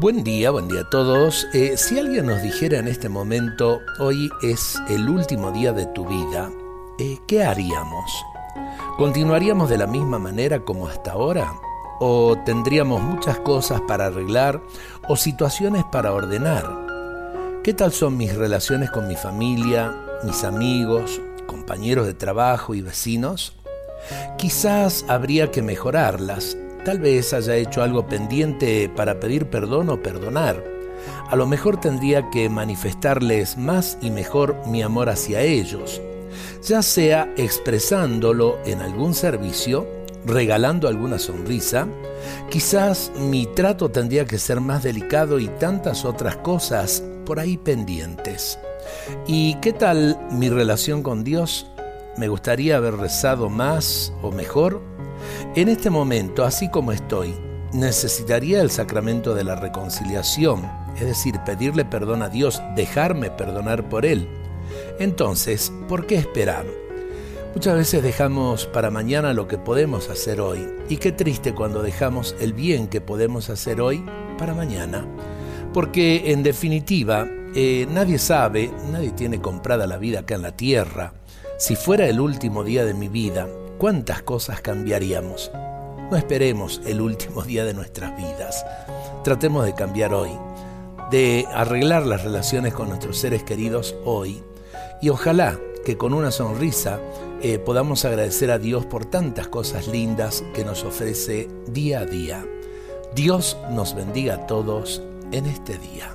Buen día, buen día a todos. Eh, si alguien nos dijera en este momento, hoy es el último día de tu vida, eh, ¿qué haríamos? ¿Continuaríamos de la misma manera como hasta ahora? ¿O tendríamos muchas cosas para arreglar o situaciones para ordenar? ¿Qué tal son mis relaciones con mi familia, mis amigos, compañeros de trabajo y vecinos? Quizás habría que mejorarlas Tal vez haya hecho algo pendiente para pedir perdón o perdonar. A lo mejor tendría que manifestarles más y mejor mi amor hacia ellos, ya sea expresándolo en algún servicio, regalando alguna sonrisa, quizás mi trato tendría que ser más delicado y tantas otras cosas por ahí pendientes. ¿Y qué tal mi relación con Dios? ¿Me gustaría haber rezado más o mejor? En este momento, así como estoy, necesitaría el sacramento de la reconciliación, es decir, pedirle perdón a Dios, dejarme perdonar por Él. Entonces, ¿por qué esperar? Muchas veces dejamos para mañana lo que podemos hacer hoy, y qué triste cuando dejamos el bien que podemos hacer hoy para mañana. Porque en definitiva, eh, nadie sabe, nadie tiene comprada la vida acá en la tierra. Si fuera el último día de mi vida, cuántas cosas cambiaríamos. No esperemos el último día de nuestras vidas. Tratemos de cambiar hoy, de arreglar las relaciones con nuestros seres queridos hoy y ojalá que con una sonrisa eh, podamos agradecer a Dios por tantas cosas lindas que nos ofrece día a día. Dios nos bendiga a todos en este día.